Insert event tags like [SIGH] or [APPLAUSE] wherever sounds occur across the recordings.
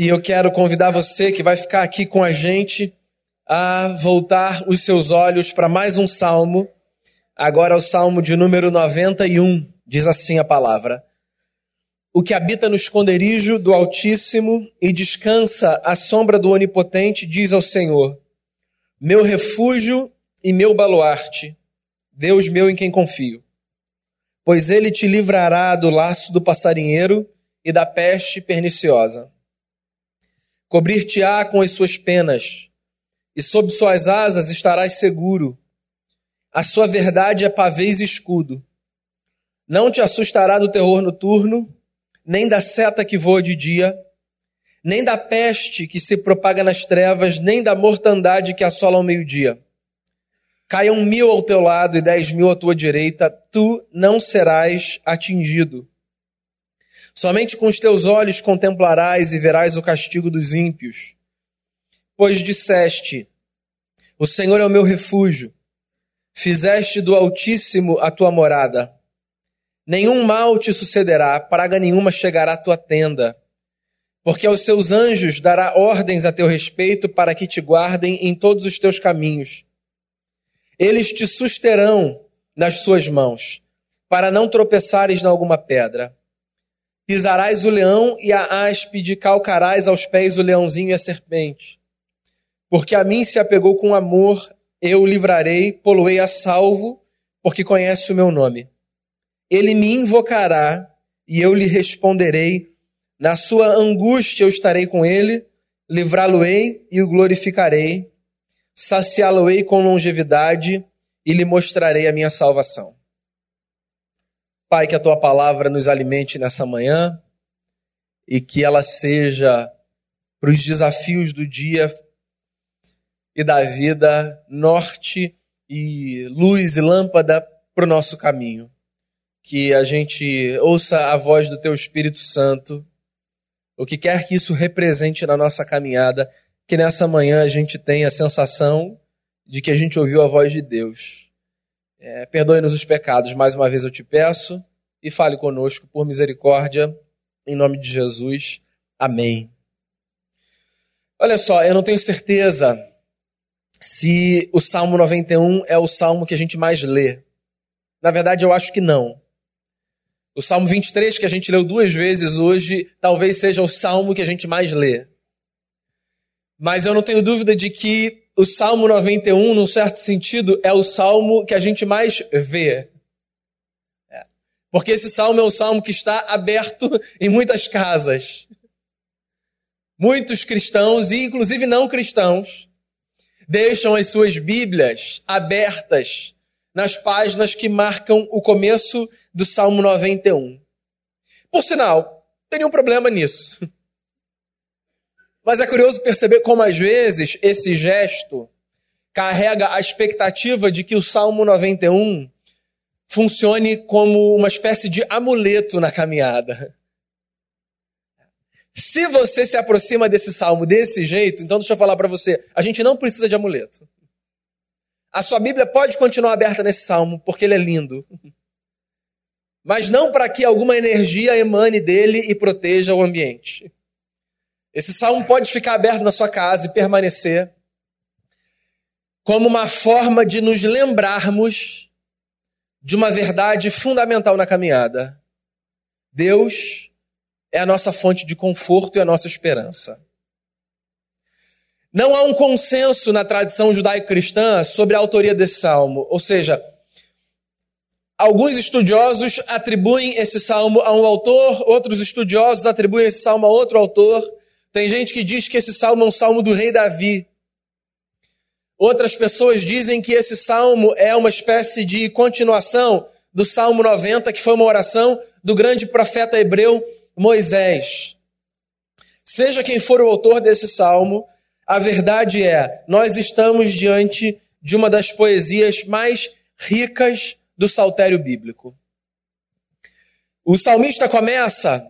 E eu quero convidar você que vai ficar aqui com a gente a voltar os seus olhos para mais um salmo. Agora o salmo de número 91, diz assim a palavra: O que habita no esconderijo do Altíssimo e descansa à sombra do Onipotente, diz ao Senhor: Meu refúgio e meu baluarte, Deus meu em quem confio. Pois ele te livrará do laço do passarinheiro e da peste perniciosa. Cobrir-te-á com as suas penas e sob suas asas estarás seguro. A sua verdade é pavês e escudo. Não te assustará do terror noturno, nem da seta que voa de dia, nem da peste que se propaga nas trevas, nem da mortandade que assola ao meio-dia. Caiam mil ao teu lado e dez mil à tua direita, tu não serás atingido. Somente com os teus olhos contemplarás e verás o castigo dos ímpios Pois disseste: O Senhor é o meu refúgio, fizeste do Altíssimo a tua morada. Nenhum mal te sucederá, praga nenhuma chegará à tua tenda, porque aos seus anjos dará ordens a teu respeito para que te guardem em todos os teus caminhos. Eles te susterão nas suas mãos, para não tropeçares em alguma pedra. Pisarás o leão e a áspide, calcarás aos pés o leãozinho e a serpente. Porque a mim se apegou com amor, eu o livrarei, poloei a salvo, porque conhece o meu nome. Ele me invocará e eu lhe responderei. Na sua angústia eu estarei com ele, livrá-lo-ei e o glorificarei, saciá-lo-ei com longevidade e lhe mostrarei a minha salvação. Pai, que a tua palavra nos alimente nessa manhã e que ela seja para os desafios do dia e da vida, norte e luz e lâmpada para o nosso caminho. Que a gente ouça a voz do Teu Espírito Santo, o que quer que isso represente na nossa caminhada, que nessa manhã a gente tenha a sensação de que a gente ouviu a voz de Deus. É, Perdoe-nos os pecados, mais uma vez eu te peço, e fale conosco por misericórdia, em nome de Jesus. Amém. Olha só, eu não tenho certeza se o Salmo 91 é o salmo que a gente mais lê. Na verdade, eu acho que não. O Salmo 23, que a gente leu duas vezes hoje, talvez seja o salmo que a gente mais lê. Mas eu não tenho dúvida de que o Salmo 91, num certo sentido, é o salmo que a gente mais vê. É. Porque esse salmo é o salmo que está aberto [LAUGHS] em muitas casas. Muitos cristãos, e inclusive não cristãos, deixam as suas Bíblias abertas nas páginas que marcam o começo do Salmo 91. Por sinal, tem nenhum problema nisso. [LAUGHS] Mas é curioso perceber como às vezes esse gesto carrega a expectativa de que o Salmo 91 funcione como uma espécie de amuleto na caminhada. Se você se aproxima desse salmo desse jeito, então deixa eu falar para você, a gente não precisa de amuleto. A sua Bíblia pode continuar aberta nesse salmo, porque ele é lindo. Mas não para que alguma energia emane dele e proteja o ambiente. Esse salmo pode ficar aberto na sua casa e permanecer como uma forma de nos lembrarmos de uma verdade fundamental na caminhada. Deus é a nossa fonte de conforto e a nossa esperança. Não há um consenso na tradição judaico-cristã sobre a autoria desse salmo, ou seja, alguns estudiosos atribuem esse salmo a um autor, outros estudiosos atribuem esse salmo a outro autor. Tem gente que diz que esse salmo é um salmo do rei Davi. Outras pessoas dizem que esse salmo é uma espécie de continuação do Salmo 90, que foi uma oração do grande profeta hebreu Moisés. Seja quem for o autor desse salmo, a verdade é, nós estamos diante de uma das poesias mais ricas do saltério bíblico. O salmista começa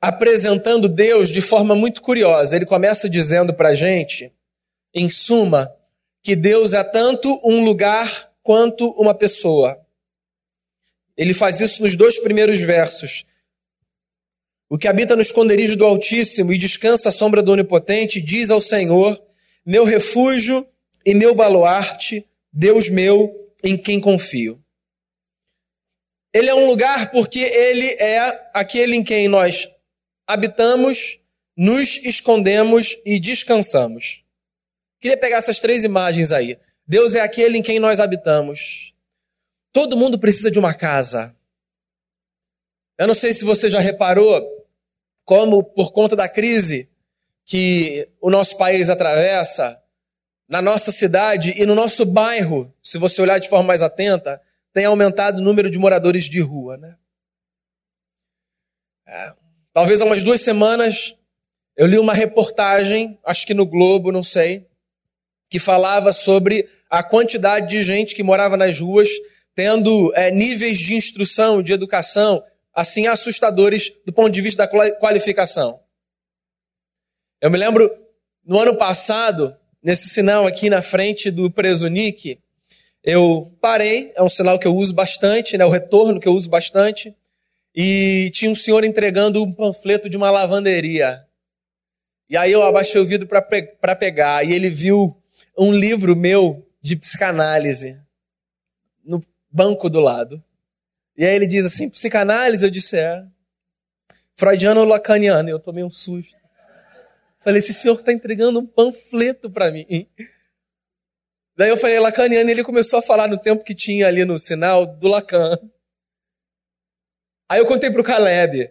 apresentando Deus de forma muito curiosa. Ele começa dizendo para a gente, em suma, que Deus é tanto um lugar quanto uma pessoa. Ele faz isso nos dois primeiros versos O que habita no esconderijo do Altíssimo e descansa à sombra do Onipotente, diz ao Senhor: Meu refúgio e meu baluarte, Deus meu, em quem confio. Ele é um lugar porque ele é aquele em quem nós habitamos, nos escondemos e descansamos. Queria pegar essas três imagens aí. Deus é aquele em quem nós habitamos. Todo mundo precisa de uma casa. Eu não sei se você já reparou como, por conta da crise que o nosso país atravessa, na nossa cidade e no nosso bairro, se você olhar de forma mais atenta, tem aumentado o número de moradores de rua. Né? É, talvez há umas duas semanas eu li uma reportagem, acho que no Globo, não sei, que falava sobre a quantidade de gente que morava nas ruas tendo é, níveis de instrução, de educação, assim assustadores do ponto de vista da qualificação. Eu me lembro, no ano passado, nesse sinal aqui na frente do preso Nick, eu parei, é um sinal que eu uso bastante, né, o retorno que eu uso bastante, e tinha um senhor entregando um panfleto de uma lavanderia. E aí eu abaixei o vidro para pe pegar, e ele viu um livro meu de psicanálise no banco do lado. E aí ele diz assim: psicanálise? Eu disse: é. Freudiano ou lacaniano? Eu tomei um susto. Falei: esse senhor está entregando um panfleto para mim. Daí eu falei lacaniano e ele começou a falar no tempo que tinha ali no sinal do Lacan. Aí eu contei para o Caleb.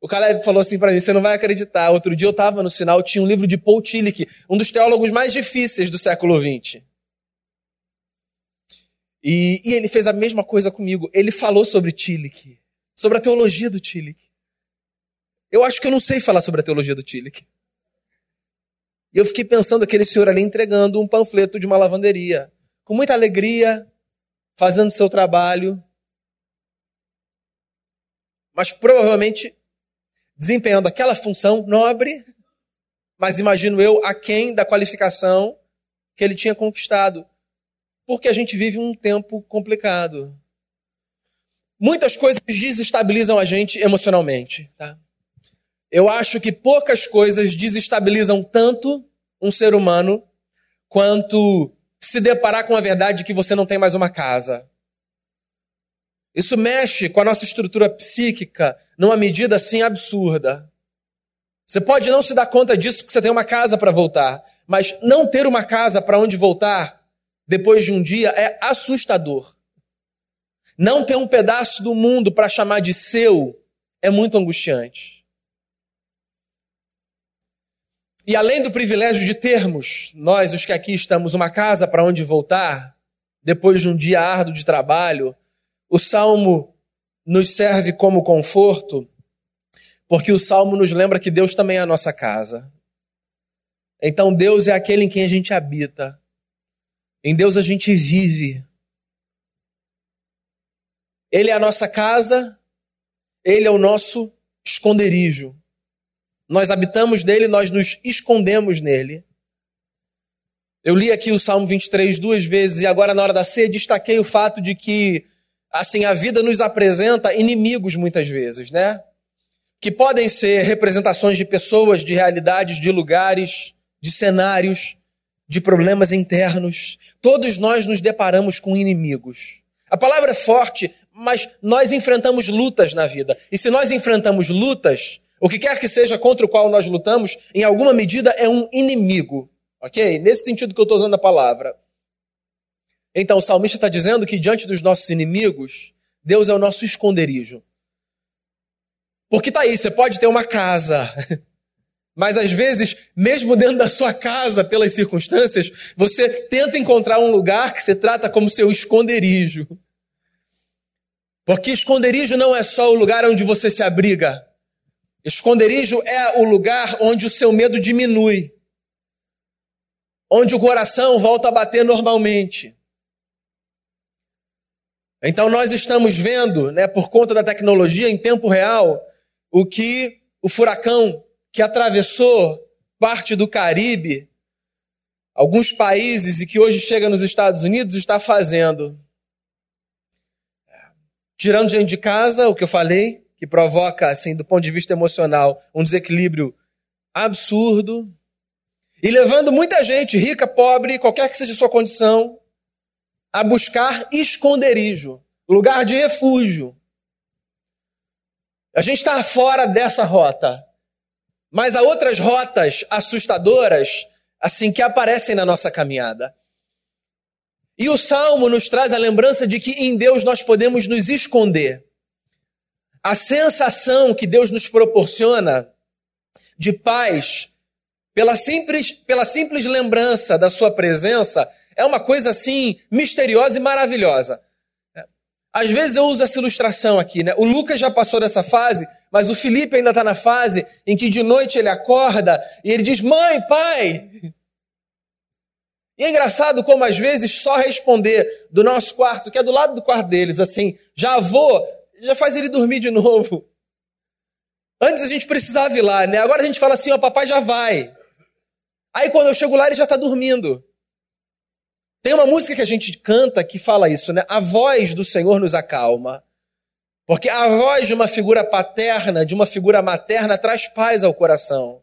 O Caleb falou assim para mim: você não vai acreditar. Outro dia eu estava no sinal, tinha um livro de Paul Tillich, um dos teólogos mais difíceis do século XX. E, e, ele fez a mesma coisa comigo. Ele falou sobre Tillich, sobre a teologia do Tillich. Eu acho que eu não sei falar sobre a teologia do Tillich. E eu fiquei pensando aquele senhor ali entregando um panfleto de uma lavanderia, com muita alegria, fazendo seu trabalho, mas provavelmente desempenhando aquela função nobre, mas imagino eu, aquém da qualificação que ele tinha conquistado porque a gente vive um tempo complicado. Muitas coisas desestabilizam a gente emocionalmente. Tá? Eu acho que poucas coisas desestabilizam tanto um ser humano quanto se deparar com a verdade de que você não tem mais uma casa. Isso mexe com a nossa estrutura psíquica numa medida assim absurda. Você pode não se dar conta disso porque você tem uma casa para voltar, mas não ter uma casa para onde voltar depois de um dia é assustador. Não ter um pedaço do mundo para chamar de seu é muito angustiante. E além do privilégio de termos, nós, os que aqui estamos, uma casa para onde voltar, depois de um dia árduo de trabalho, o salmo nos serve como conforto, porque o salmo nos lembra que Deus também é a nossa casa. Então Deus é aquele em quem a gente habita. Em Deus a gente vive. Ele é a nossa casa, ele é o nosso esconderijo. Nós habitamos nele, nós nos escondemos nele. Eu li aqui o Salmo 23 duas vezes e agora na hora da ceia destaquei o fato de que assim a vida nos apresenta inimigos muitas vezes, né? Que podem ser representações de pessoas, de realidades, de lugares, de cenários de problemas internos. Todos nós nos deparamos com inimigos. A palavra é forte, mas nós enfrentamos lutas na vida. E se nós enfrentamos lutas, o que quer que seja contra o qual nós lutamos, em alguma medida é um inimigo. Ok? Nesse sentido que eu estou usando a palavra. Então o salmista está dizendo que diante dos nossos inimigos, Deus é o nosso esconderijo. Porque está aí, você pode ter uma casa, [LAUGHS] Mas às vezes, mesmo dentro da sua casa, pelas circunstâncias, você tenta encontrar um lugar que você trata como seu esconderijo. Porque esconderijo não é só o lugar onde você se abriga. Esconderijo é o lugar onde o seu medo diminui. Onde o coração volta a bater normalmente. Então nós estamos vendo, né, por conta da tecnologia em tempo real, o que o furacão que atravessou parte do Caribe, alguns países e que hoje chega nos Estados Unidos, está fazendo. Tirando gente de casa, o que eu falei, que provoca, assim, do ponto de vista emocional, um desequilíbrio absurdo. E levando muita gente, rica, pobre, qualquer que seja a sua condição, a buscar esconderijo, lugar de refúgio. A gente está fora dessa rota. Mas há outras rotas assustadoras, assim, que aparecem na nossa caminhada. E o salmo nos traz a lembrança de que em Deus nós podemos nos esconder. A sensação que Deus nos proporciona de paz, pela simples, pela simples lembrança da Sua presença, é uma coisa assim misteriosa e maravilhosa. Às vezes eu uso essa ilustração aqui, né? O Lucas já passou dessa fase, mas o Felipe ainda está na fase em que de noite ele acorda e ele diz: Mãe, pai. E é engraçado como às vezes só responder do nosso quarto, que é do lado do quarto deles, assim, já vou, já faz ele dormir de novo. Antes a gente precisava ir lá, né? Agora a gente fala assim: Ó, papai já vai. Aí quando eu chego lá ele já está dormindo. Tem uma música que a gente canta que fala isso, né? A voz do Senhor nos acalma. Porque a voz de uma figura paterna, de uma figura materna, traz paz ao coração.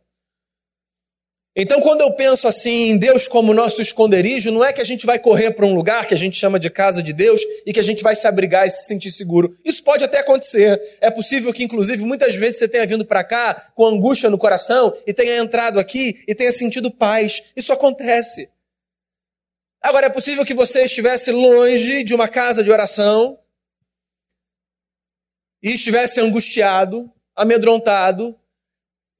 Então, quando eu penso assim em Deus como nosso esconderijo, não é que a gente vai correr para um lugar que a gente chama de casa de Deus e que a gente vai se abrigar e se sentir seguro. Isso pode até acontecer. É possível que, inclusive, muitas vezes você tenha vindo para cá com angústia no coração e tenha entrado aqui e tenha sentido paz. Isso acontece. Agora, é possível que você estivesse longe de uma casa de oração e estivesse angustiado, amedrontado,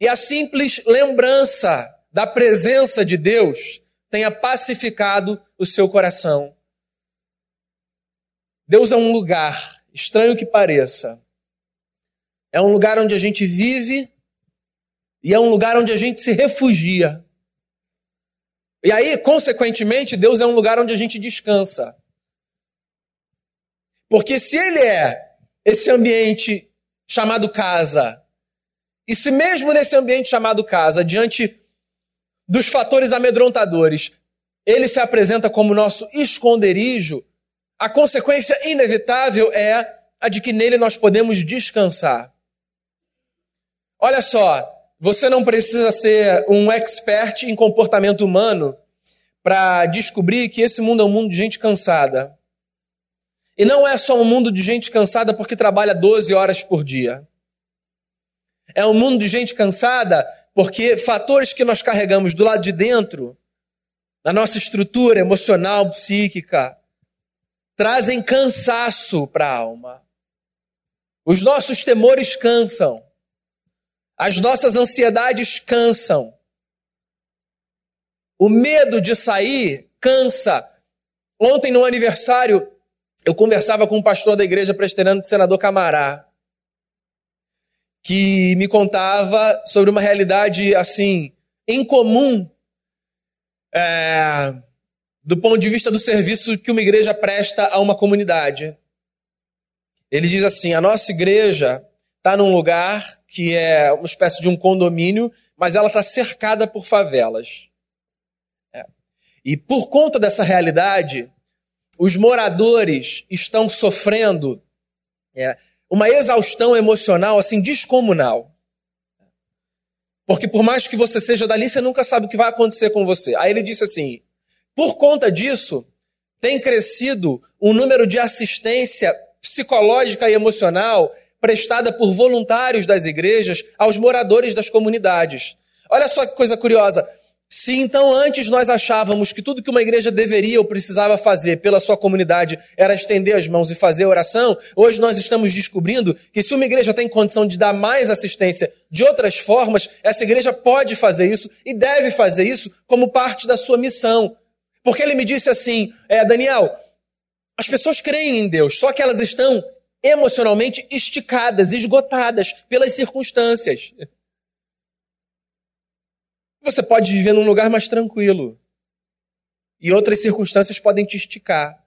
e a simples lembrança da presença de Deus tenha pacificado o seu coração. Deus é um lugar, estranho que pareça, é um lugar onde a gente vive e é um lugar onde a gente se refugia. E aí, consequentemente, Deus é um lugar onde a gente descansa. Porque se Ele é esse ambiente chamado casa, e se mesmo nesse ambiente chamado casa, diante dos fatores amedrontadores, Ele se apresenta como nosso esconderijo, a consequência inevitável é a de que nele nós podemos descansar. Olha só, você não precisa ser um expert em comportamento humano para descobrir que esse mundo é um mundo de gente cansada. E não é só um mundo de gente cansada porque trabalha 12 horas por dia. É um mundo de gente cansada porque fatores que nós carregamos do lado de dentro, da nossa estrutura emocional, psíquica, trazem cansaço para a alma. Os nossos temores cansam. As nossas ansiedades cansam. O medo de sair cansa. Ontem, no aniversário, eu conversava com um pastor da igreja presbiteriana do senador Camará, que me contava sobre uma realidade assim, incomum, é, do ponto de vista do serviço que uma igreja presta a uma comunidade. Ele diz assim: a nossa igreja está num lugar que é uma espécie de um condomínio, mas ela está cercada por favelas. É. E por conta dessa realidade, os moradores estão sofrendo é, uma exaustão emocional assim descomunal. Porque por mais que você seja dali, você nunca sabe o que vai acontecer com você. Aí ele disse assim: por conta disso, tem crescido o número de assistência psicológica e emocional prestada por voluntários das igrejas aos moradores das comunidades. Olha só que coisa curiosa. Se então antes nós achávamos que tudo que uma igreja deveria ou precisava fazer pela sua comunidade era estender as mãos e fazer oração, hoje nós estamos descobrindo que se uma igreja tem condição de dar mais assistência de outras formas, essa igreja pode fazer isso e deve fazer isso como parte da sua missão. Porque ele me disse assim, é, Daniel, as pessoas creem em Deus, só que elas estão emocionalmente esticadas, esgotadas pelas circunstâncias. Você pode viver num lugar mais tranquilo. E outras circunstâncias podem te esticar.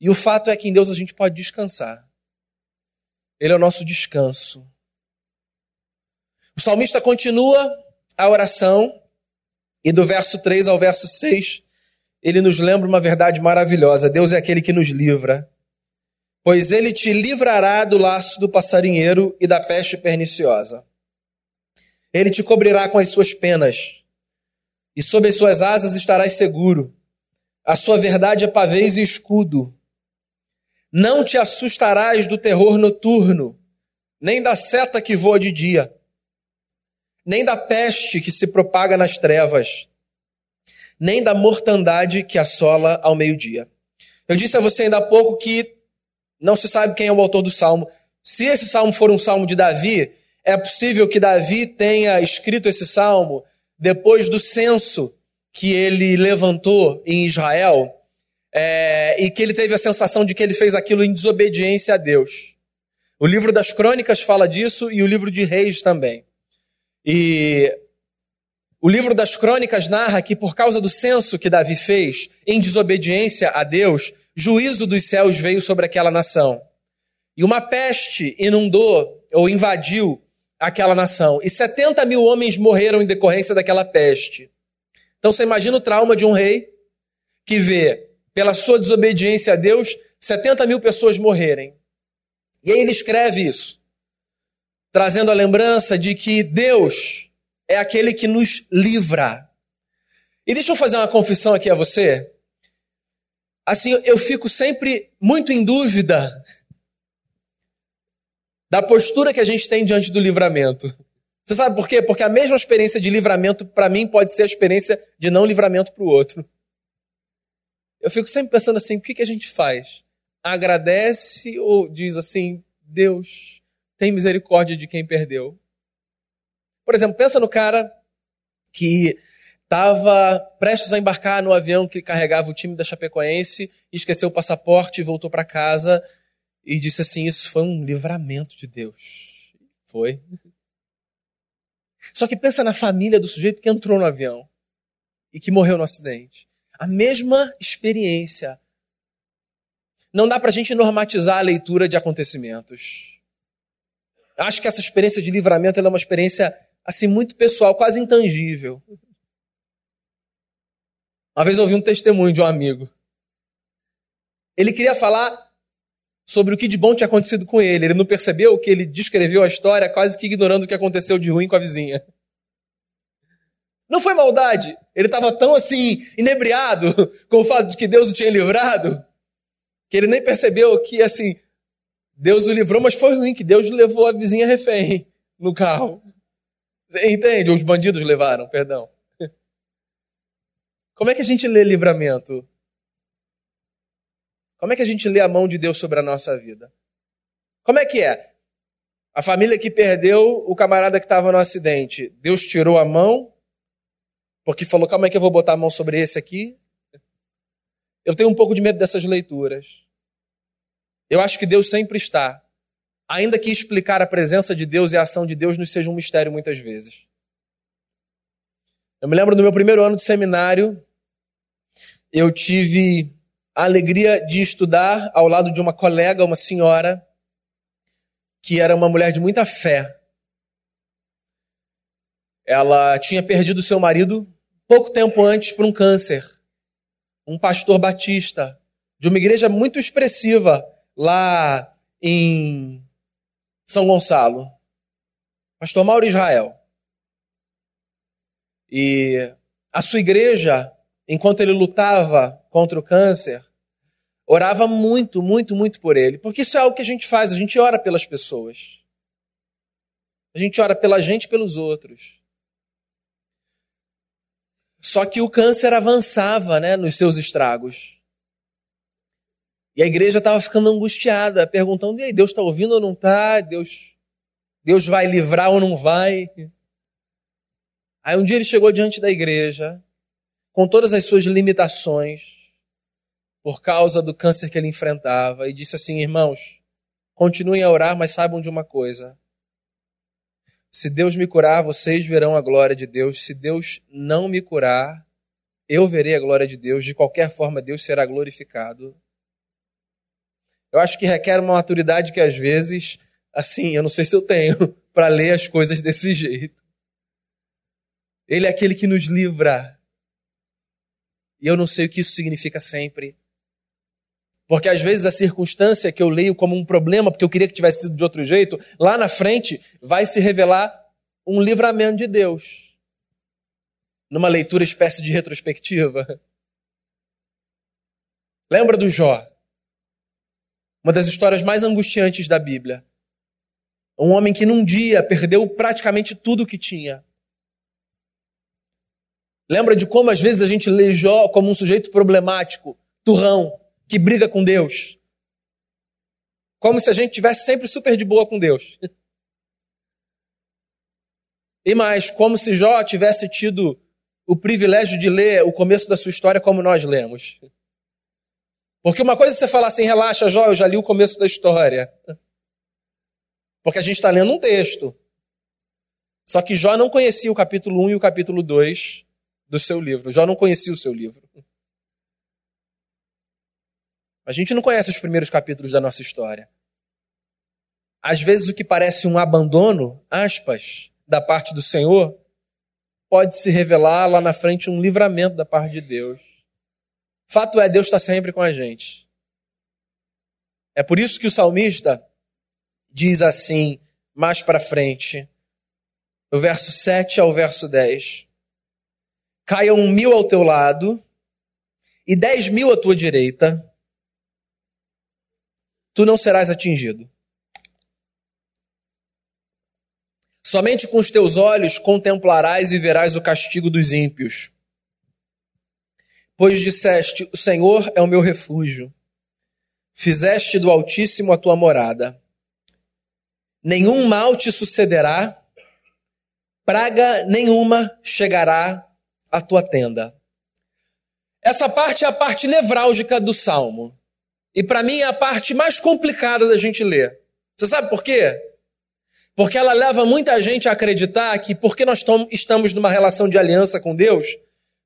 E o fato é que em Deus a gente pode descansar. Ele é o nosso descanso. O salmista continua a oração, e do verso 3 ao verso 6, ele nos lembra uma verdade maravilhosa: Deus é aquele que nos livra pois ele te livrará do laço do passarinheiro e da peste perniciosa. Ele te cobrirá com as suas penas, e sob as suas asas estarás seguro. A sua verdade é pavês e escudo. Não te assustarás do terror noturno, nem da seta que voa de dia, nem da peste que se propaga nas trevas, nem da mortandade que assola ao meio-dia. Eu disse a você ainda há pouco que não se sabe quem é o autor do salmo. Se esse salmo for um salmo de Davi, é possível que Davi tenha escrito esse salmo depois do censo que ele levantou em Israel é, e que ele teve a sensação de que ele fez aquilo em desobediência a Deus. O livro das crônicas fala disso e o livro de reis também. E o livro das crônicas narra que por causa do censo que Davi fez em desobediência a Deus, juízo dos céus veio sobre aquela nação. E uma peste inundou ou invadiu aquela nação. E 70 mil homens morreram em decorrência daquela peste. Então você imagina o trauma de um rei que vê, pela sua desobediência a Deus, 70 mil pessoas morrerem. E aí ele escreve isso, trazendo a lembrança de que Deus é aquele que nos livra. E deixa eu fazer uma confissão aqui a você. Assim, eu fico sempre muito em dúvida da postura que a gente tem diante do livramento. Você sabe por quê? Porque a mesma experiência de livramento para mim pode ser a experiência de não livramento para o outro. Eu fico sempre pensando assim: o que, que a gente faz? Agradece ou diz assim: Deus, tem misericórdia de quem perdeu? Por exemplo, pensa no cara que estava prestes a embarcar no avião que carregava o time da Chapecoense, esqueceu o passaporte voltou para casa e disse assim: Isso foi um livramento de Deus. Foi. Só que pensa na família do sujeito que entrou no avião e que morreu no acidente. A mesma experiência. Não dá para a gente normatizar a leitura de acontecimentos. Acho que essa experiência de livramento é uma experiência assim muito pessoal, quase intangível. Uma vez eu ouvi um testemunho de um amigo. Ele queria falar sobre o que de bom tinha acontecido com ele. Ele não percebeu que ele descreveu a história quase que ignorando o que aconteceu de ruim com a vizinha. Não foi maldade. Ele estava tão assim, inebriado com o fato de que Deus o tinha livrado, que ele nem percebeu que assim, Deus o livrou, mas foi ruim, que Deus levou a vizinha refém no carro. Entende? Os bandidos levaram, perdão. Como é que a gente lê livramento? Como é que a gente lê a mão de Deus sobre a nossa vida? Como é que é? A família que perdeu o camarada que estava no acidente, Deus tirou a mão, porque falou: calma aí que eu vou botar a mão sobre esse aqui. Eu tenho um pouco de medo dessas leituras. Eu acho que Deus sempre está. Ainda que explicar a presença de Deus e a ação de Deus nos seja um mistério muitas vezes. Eu me lembro do meu primeiro ano de seminário, eu tive a alegria de estudar ao lado de uma colega, uma senhora, que era uma mulher de muita fé. Ela tinha perdido seu marido pouco tempo antes por um câncer. Um pastor batista de uma igreja muito expressiva lá em São Gonçalo. Pastor Mauro Israel. E a sua igreja enquanto ele lutava contra o câncer, orava muito, muito, muito por ele. Porque isso é algo que a gente faz, a gente ora pelas pessoas. A gente ora pela gente e pelos outros. Só que o câncer avançava né, nos seus estragos. E a igreja estava ficando angustiada, perguntando: e aí, Deus está ouvindo ou não está? Deus, Deus vai livrar ou não vai? Aí um dia ele chegou diante da igreja com todas as suas limitações, por causa do câncer que ele enfrentava, e disse assim: irmãos, continuem a orar, mas saibam de uma coisa. Se Deus me curar, vocês verão a glória de Deus. Se Deus não me curar, eu verei a glória de Deus. De qualquer forma, Deus será glorificado. Eu acho que requer uma maturidade que às vezes, assim, eu não sei se eu tenho, [LAUGHS] para ler as coisas desse jeito. Ele é aquele que nos livra e eu não sei o que isso significa sempre. Porque às vezes a circunstância que eu leio como um problema, porque eu queria que tivesse sido de outro jeito, lá na frente vai se revelar um livramento de Deus. Numa leitura espécie de retrospectiva. [LAUGHS] Lembra do Jó? Uma das histórias mais angustiantes da Bíblia. Um homem que num dia perdeu praticamente tudo o que tinha. Lembra de como às vezes a gente lê Jó como um sujeito problemático, turrão, que briga com Deus. Como se a gente tivesse sempre super de boa com Deus. E mais, como se Jó tivesse tido o privilégio de ler o começo da sua história como nós lemos. Porque uma coisa é você falar assim, relaxa, Jó, eu já li o começo da história. Porque a gente está lendo um texto. Só que Jó não conhecia o capítulo 1 e o capítulo 2 do seu livro. Jó não conhecia o seu livro. A gente não conhece os primeiros capítulos da nossa história. Às vezes o que parece um abandono, aspas, da parte do Senhor, pode se revelar lá na frente um livramento da parte de Deus. Fato é, Deus está sempre com a gente. É por isso que o salmista diz assim, mais para frente, no verso 7 ao verso 10: Caiam mil ao teu lado e dez mil à tua direita, tu não serás atingido. Somente com os teus olhos contemplarás e verás o castigo dos ímpios. Pois disseste: O Senhor é o meu refúgio. Fizeste do Altíssimo a tua morada. Nenhum mal te sucederá, praga nenhuma chegará à tua tenda. Essa parte é a parte nevrálgica do salmo. E para mim é a parte mais complicada da gente ler. Você sabe por quê? Porque ela leva muita gente a acreditar que, porque nós estamos numa relação de aliança com Deus,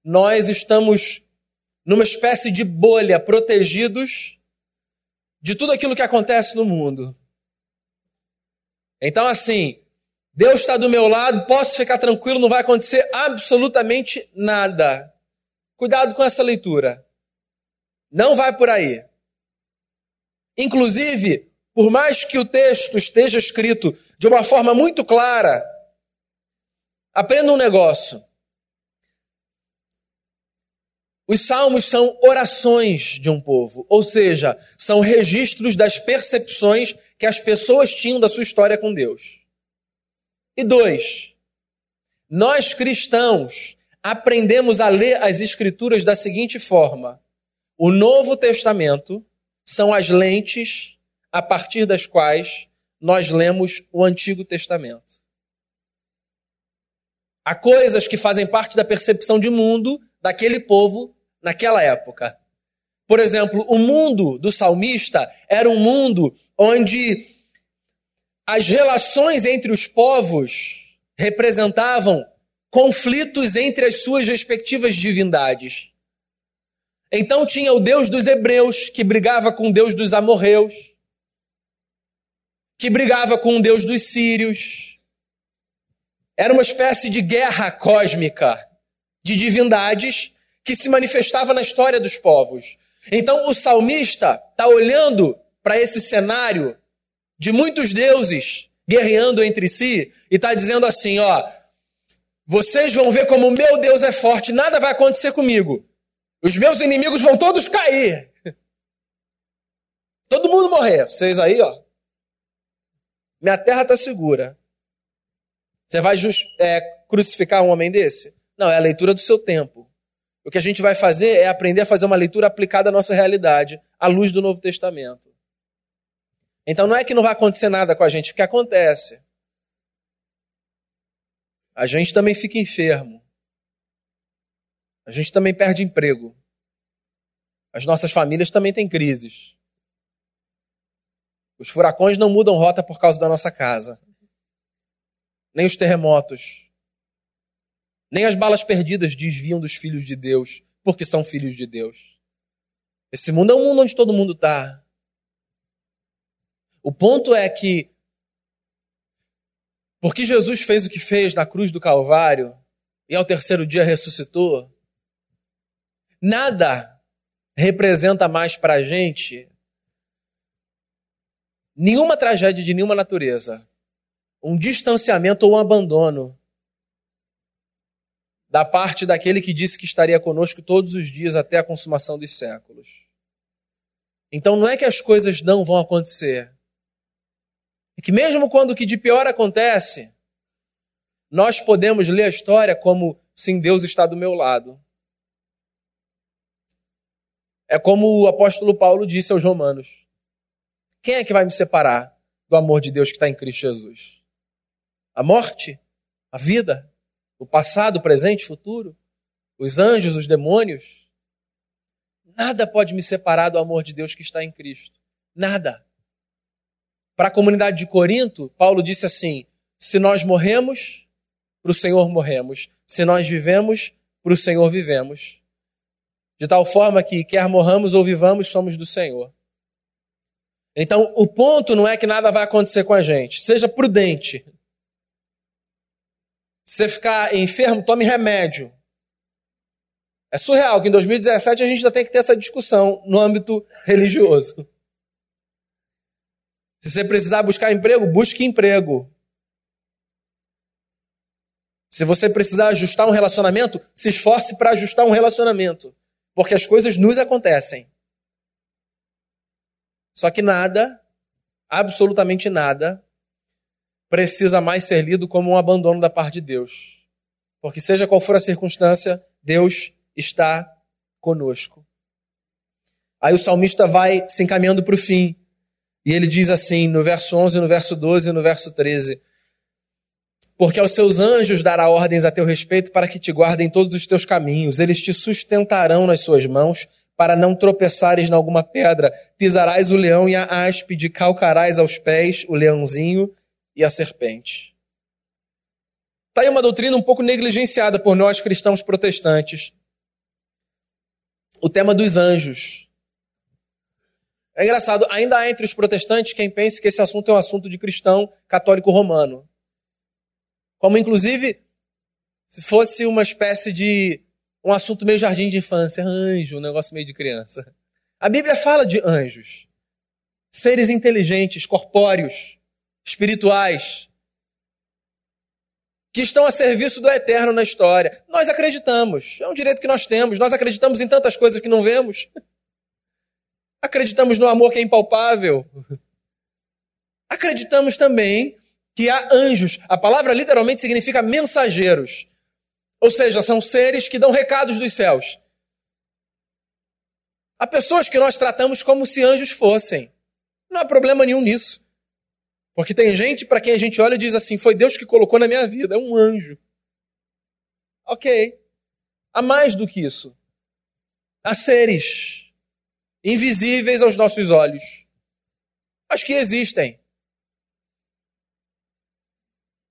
nós estamos numa espécie de bolha, protegidos de tudo aquilo que acontece no mundo. Então, assim, Deus está do meu lado, posso ficar tranquilo, não vai acontecer absolutamente nada. Cuidado com essa leitura. Não vai por aí. Inclusive, por mais que o texto esteja escrito de uma forma muito clara, aprenda um negócio. Os salmos são orações de um povo, ou seja, são registros das percepções que as pessoas tinham da sua história com Deus. E dois, nós cristãos aprendemos a ler as Escrituras da seguinte forma: o Novo Testamento são as lentes a partir das quais nós lemos o Antigo Testamento. Há coisas que fazem parte da percepção de mundo daquele povo naquela época. Por exemplo, o mundo do salmista era um mundo onde as relações entre os povos representavam conflitos entre as suas respectivas divindades. Então tinha o Deus dos hebreus, que brigava com o Deus dos amorreus, que brigava com o Deus dos sírios. Era uma espécie de guerra cósmica de divindades que se manifestava na história dos povos. Então o salmista está olhando para esse cenário de muitos deuses guerreando entre si e está dizendo assim: ó, vocês vão ver como o meu Deus é forte, nada vai acontecer comigo. Os meus inimigos vão todos cair. [LAUGHS] Todo mundo morrer. Vocês aí, ó. Minha terra está segura. Você vai é, crucificar um homem desse? Não, é a leitura do seu tempo. O que a gente vai fazer é aprender a fazer uma leitura aplicada à nossa realidade, à luz do Novo Testamento. Então não é que não vai acontecer nada com a gente, porque acontece. A gente também fica enfermo. A gente também perde emprego. As nossas famílias também têm crises. Os furacões não mudam rota por causa da nossa casa. Nem os terremotos. Nem as balas perdidas desviam dos filhos de Deus, porque são filhos de Deus. Esse mundo é um mundo onde todo mundo está. O ponto é que, porque Jesus fez o que fez na cruz do Calvário e ao terceiro dia ressuscitou, nada representa mais para a gente nenhuma tragédia de nenhuma natureza, um distanciamento ou um abandono da parte daquele que disse que estaria conosco todos os dias até a consumação dos séculos. Então não é que as coisas não vão acontecer. É que mesmo quando o que de pior acontece, nós podemos ler a história como sim, Deus está do meu lado. É como o apóstolo Paulo disse aos Romanos: Quem é que vai me separar do amor de Deus que está em Cristo Jesus? A morte? A vida? O passado, o presente, o futuro? Os anjos, os demônios? Nada pode me separar do amor de Deus que está em Cristo. Nada. Para a comunidade de Corinto, Paulo disse assim: se nós morremos, para o Senhor morremos. Se nós vivemos, para o Senhor vivemos. De tal forma que, quer morramos ou vivamos, somos do Senhor. Então, o ponto não é que nada vai acontecer com a gente. Seja prudente. Se você ficar enfermo, tome remédio. É surreal que em 2017 a gente ainda tem que ter essa discussão no âmbito religioso. Se você precisar buscar emprego, busque emprego. Se você precisar ajustar um relacionamento, se esforce para ajustar um relacionamento. Porque as coisas nos acontecem. Só que nada, absolutamente nada, precisa mais ser lido como um abandono da parte de Deus. Porque, seja qual for a circunstância, Deus está conosco. Aí o salmista vai se encaminhando para o fim. E ele diz assim, no verso 11, no verso 12 e no verso 13: Porque aos seus anjos dará ordens a teu respeito para que te guardem todos os teus caminhos. Eles te sustentarão nas suas mãos para não tropeçares em alguma pedra. Pisarás o leão e a áspide, calcarás aos pés o leãozinho e a serpente. Está aí uma doutrina um pouco negligenciada por nós cristãos protestantes o tema dos anjos. É engraçado, ainda há entre os protestantes quem pense que esse assunto é um assunto de cristão católico romano. Como, inclusive, se fosse uma espécie de um assunto meio jardim de infância, anjo, um negócio meio de criança. A Bíblia fala de anjos, seres inteligentes, corpóreos, espirituais, que estão a serviço do eterno na história. Nós acreditamos, é um direito que nós temos. Nós acreditamos em tantas coisas que não vemos. [LAUGHS] Acreditamos no amor que é impalpável. Acreditamos também que há anjos. A palavra literalmente significa mensageiros. Ou seja, são seres que dão recados dos céus. Há pessoas que nós tratamos como se anjos fossem. Não há problema nenhum nisso. Porque tem gente para quem a gente olha e diz assim: foi Deus que colocou na minha vida, é um anjo. Ok. Há mais do que isso. Há seres invisíveis aos nossos olhos, mas que existem.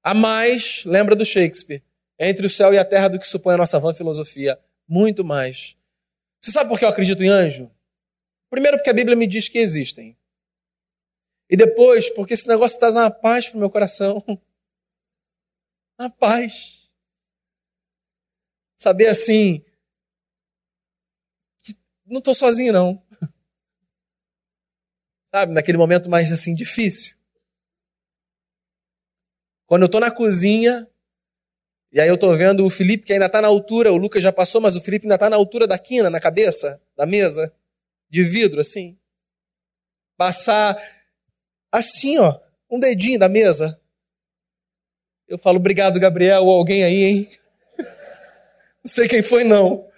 Há mais, lembra do Shakespeare, entre o céu e a terra do que supõe a nossa vã filosofia. Muito mais. Você sabe por que eu acredito em anjo? Primeiro, porque a Bíblia me diz que existem. E depois, porque esse negócio traz uma paz para o meu coração. [LAUGHS] Uma paz. Saber assim, que não estou sozinho, não. Sabe, naquele momento mais assim difícil. Quando eu estou na cozinha, e aí eu estou vendo o Felipe que ainda está na altura, o Lucas já passou, mas o Felipe ainda está na altura da quina, na cabeça da mesa, de vidro, assim. Passar assim, ó, um dedinho da mesa. Eu falo, obrigado, Gabriel, ou alguém aí, hein? Não sei quem foi, não.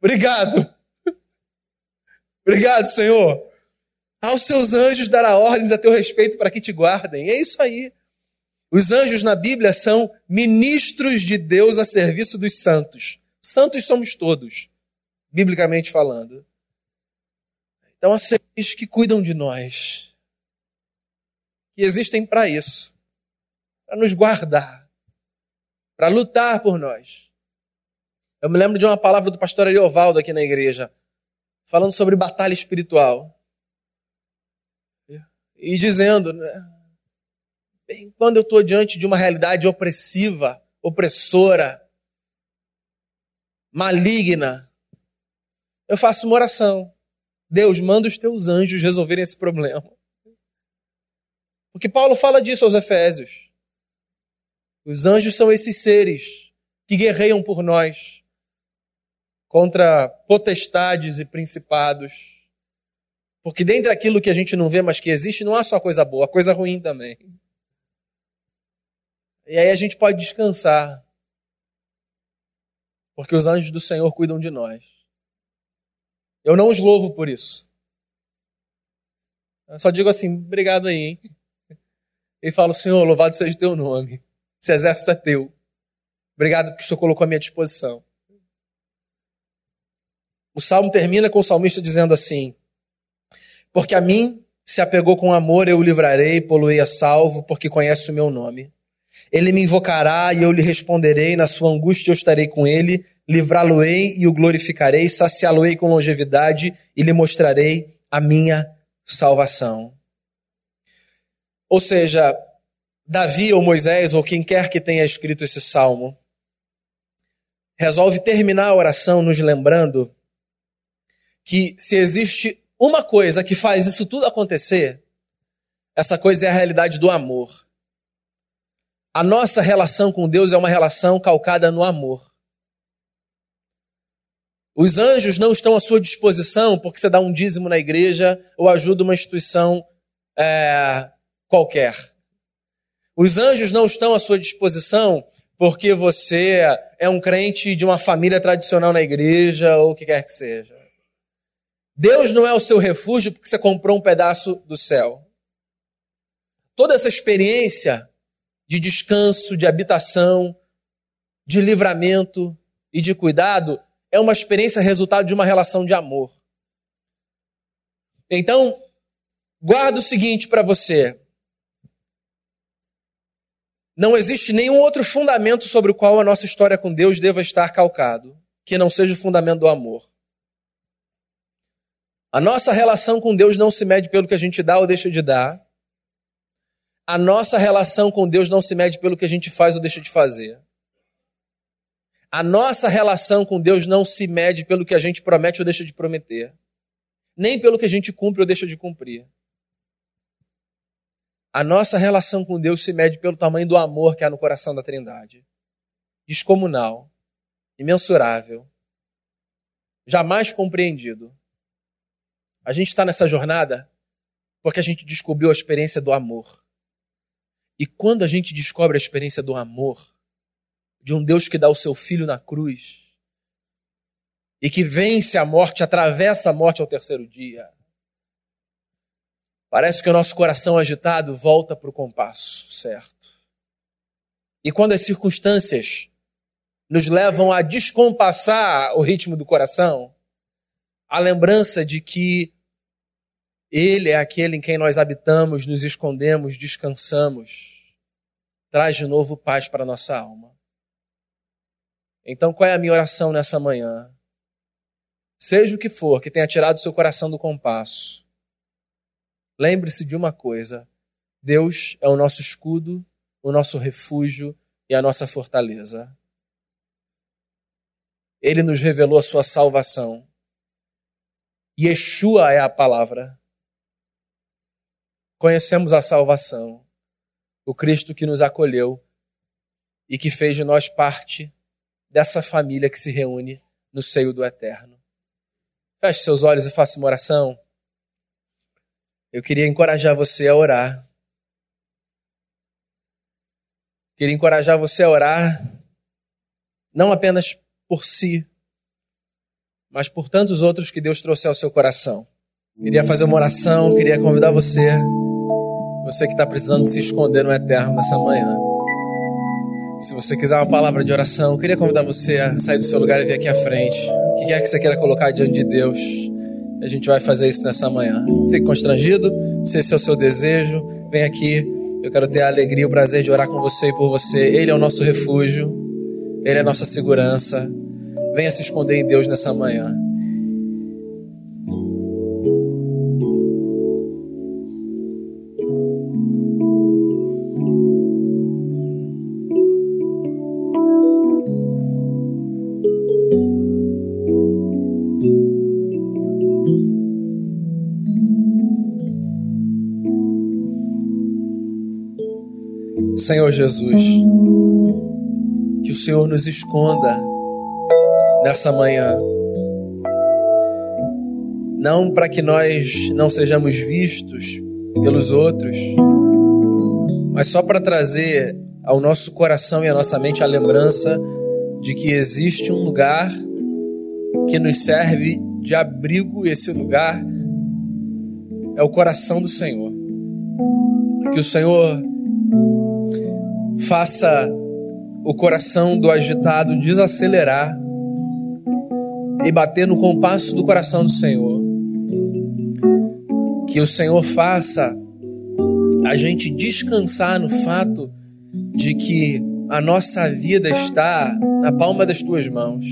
Obrigado. Obrigado, Senhor. Aos seus anjos dará ordens a teu respeito para que te guardem. É isso aí. Os anjos na Bíblia são ministros de Deus a serviço dos santos. Santos somos todos, biblicamente falando. Então, há seres que cuidam de nós que existem para isso para nos guardar, para lutar por nós. Eu me lembro de uma palavra do pastor Ariovaldo aqui na igreja, falando sobre batalha espiritual. E dizendo, né, bem, quando eu estou diante de uma realidade opressiva, opressora, maligna, eu faço uma oração. Deus, manda os teus anjos resolverem esse problema. Porque Paulo fala disso aos Efésios. Os anjos são esses seres que guerreiam por nós contra potestades e principados. Porque dentro daquilo que a gente não vê, mas que existe, não há só coisa boa, há coisa ruim também. E aí a gente pode descansar. Porque os anjos do Senhor cuidam de nós. Eu não os louvo por isso. Eu só digo assim, obrigado aí, hein? E falo, Senhor, louvado seja o teu nome. Esse exército é teu. Obrigado porque o Senhor colocou à minha disposição. O salmo termina com o salmista dizendo assim: Porque a mim se apegou com amor, eu o livrarei, poluei a salvo, porque conhece o meu nome. Ele me invocará e eu lhe responderei, na sua angústia eu estarei com ele, livrá-lo-ei e o glorificarei, saciá-lo-ei com longevidade e lhe mostrarei a minha salvação. Ou seja, Davi ou Moisés ou quem quer que tenha escrito esse salmo resolve terminar a oração nos lembrando que se existe uma coisa que faz isso tudo acontecer, essa coisa é a realidade do amor. A nossa relação com Deus é uma relação calcada no amor. Os anjos não estão à sua disposição porque você dá um dízimo na igreja ou ajuda uma instituição é, qualquer. Os anjos não estão à sua disposição porque você é um crente de uma família tradicional na igreja ou o que quer que seja. Deus não é o seu refúgio porque você comprou um pedaço do céu. Toda essa experiência de descanso, de habitação, de livramento e de cuidado, é uma experiência resultado de uma relação de amor. Então, guarda o seguinte para você. Não existe nenhum outro fundamento sobre o qual a nossa história com Deus deva estar calcado, que não seja o fundamento do amor. A nossa relação com Deus não se mede pelo que a gente dá ou deixa de dar, a nossa relação com Deus não se mede pelo que a gente faz ou deixa de fazer. A nossa relação com Deus não se mede pelo que a gente promete ou deixa de prometer, nem pelo que a gente cumpre ou deixa de cumprir. A nossa relação com Deus se mede pelo tamanho do amor que há no coração da Trindade. Descomunal, imensurável, jamais compreendido. A gente está nessa jornada porque a gente descobriu a experiência do amor. E quando a gente descobre a experiência do amor, de um Deus que dá o seu filho na cruz, e que vence a morte, atravessa a morte ao terceiro dia, parece que o nosso coração agitado volta para o compasso certo. E quando as circunstâncias nos levam a descompassar o ritmo do coração, a lembrança de que Ele é aquele em quem nós habitamos, nos escondemos, descansamos traz de novo paz para a nossa alma. Então, qual é a minha oração nessa manhã? Seja o que for que tenha tirado seu coração do compasso, lembre-se de uma coisa: Deus é o nosso escudo, o nosso refúgio e a nossa fortaleza. Ele nos revelou a sua salvação. Yeshua é a palavra. Conhecemos a salvação o Cristo que nos acolheu e que fez de nós parte dessa família que se reúne no seio do Eterno. Feche seus olhos e faça uma oração. Eu queria encorajar você a orar. Queria encorajar você a orar, não apenas por si, mas por tantos outros que Deus trouxe ao seu coração. Queria fazer uma oração, queria convidar você você que está precisando se esconder no eterno nessa manhã. Se você quiser uma palavra de oração, eu queria convidar você a sair do seu lugar e vir aqui à frente. O que quer que você queira colocar diante de Deus, a gente vai fazer isso nessa manhã. Fique constrangido, se esse é o seu desejo, vem aqui. Eu quero ter a alegria e o prazer de orar com você e por você. Ele é o nosso refúgio, Ele é a nossa segurança. Venha se esconder em Deus nessa manhã. Senhor Jesus, que o Senhor nos esconda nessa manhã. Não para que nós não sejamos vistos pelos outros, mas só para trazer ao nosso coração e à nossa mente a lembrança de que existe um lugar que nos serve de abrigo, e esse lugar é o coração do Senhor. Que o Senhor faça o coração do agitado desacelerar e bater no compasso do coração do Senhor. Que o Senhor faça a gente descansar no fato de que a nossa vida está na palma das tuas mãos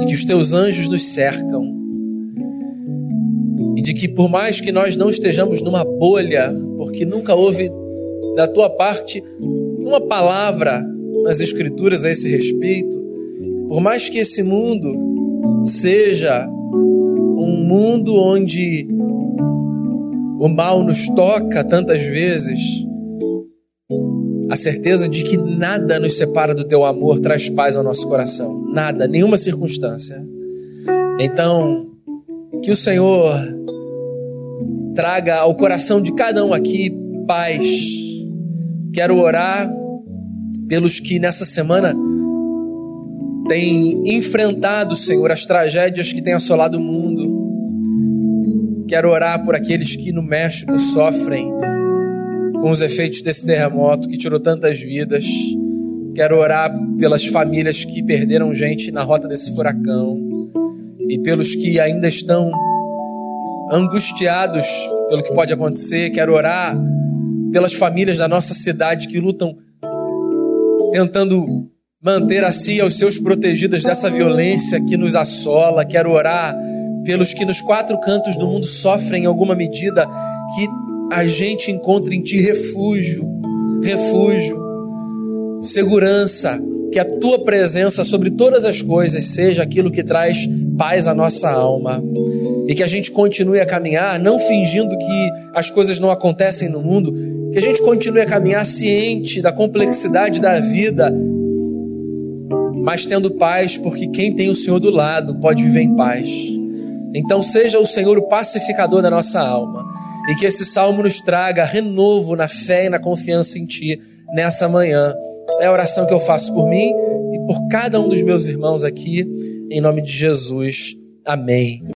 e que os teus anjos nos cercam e de que por mais que nós não estejamos numa bolha, porque nunca houve da tua parte uma palavra nas escrituras a esse respeito, por mais que esse mundo seja um mundo onde o mal nos toca tantas vezes, a certeza de que nada nos separa do teu amor traz paz ao nosso coração. Nada, nenhuma circunstância. Então, que o Senhor traga ao coração de cada um aqui paz. Quero orar pelos que nessa semana têm enfrentado, Senhor, as tragédias que têm assolado o mundo. Quero orar por aqueles que no México sofrem com os efeitos desse terremoto que tirou tantas vidas. Quero orar pelas famílias que perderam gente na rota desse furacão e pelos que ainda estão angustiados pelo que pode acontecer. Quero orar pelas famílias da nossa cidade que lutam tentando manter a si e aos seus protegidas dessa violência que nos assola. Quero orar pelos que nos quatro cantos do mundo sofrem em alguma medida que a gente encontra em ti refúgio, refúgio, segurança, que a tua presença sobre todas as coisas seja aquilo que traz paz à nossa alma. E que a gente continue a caminhar, não fingindo que as coisas não acontecem no mundo, que a gente continue a caminhar ciente da complexidade da vida, mas tendo paz, porque quem tem o Senhor do lado pode viver em paz. Então, seja o Senhor o pacificador da nossa alma e que esse salmo nos traga renovo na fé e na confiança em Ti nessa manhã. É a oração que eu faço por mim e por cada um dos meus irmãos aqui, em nome de Jesus. Amém.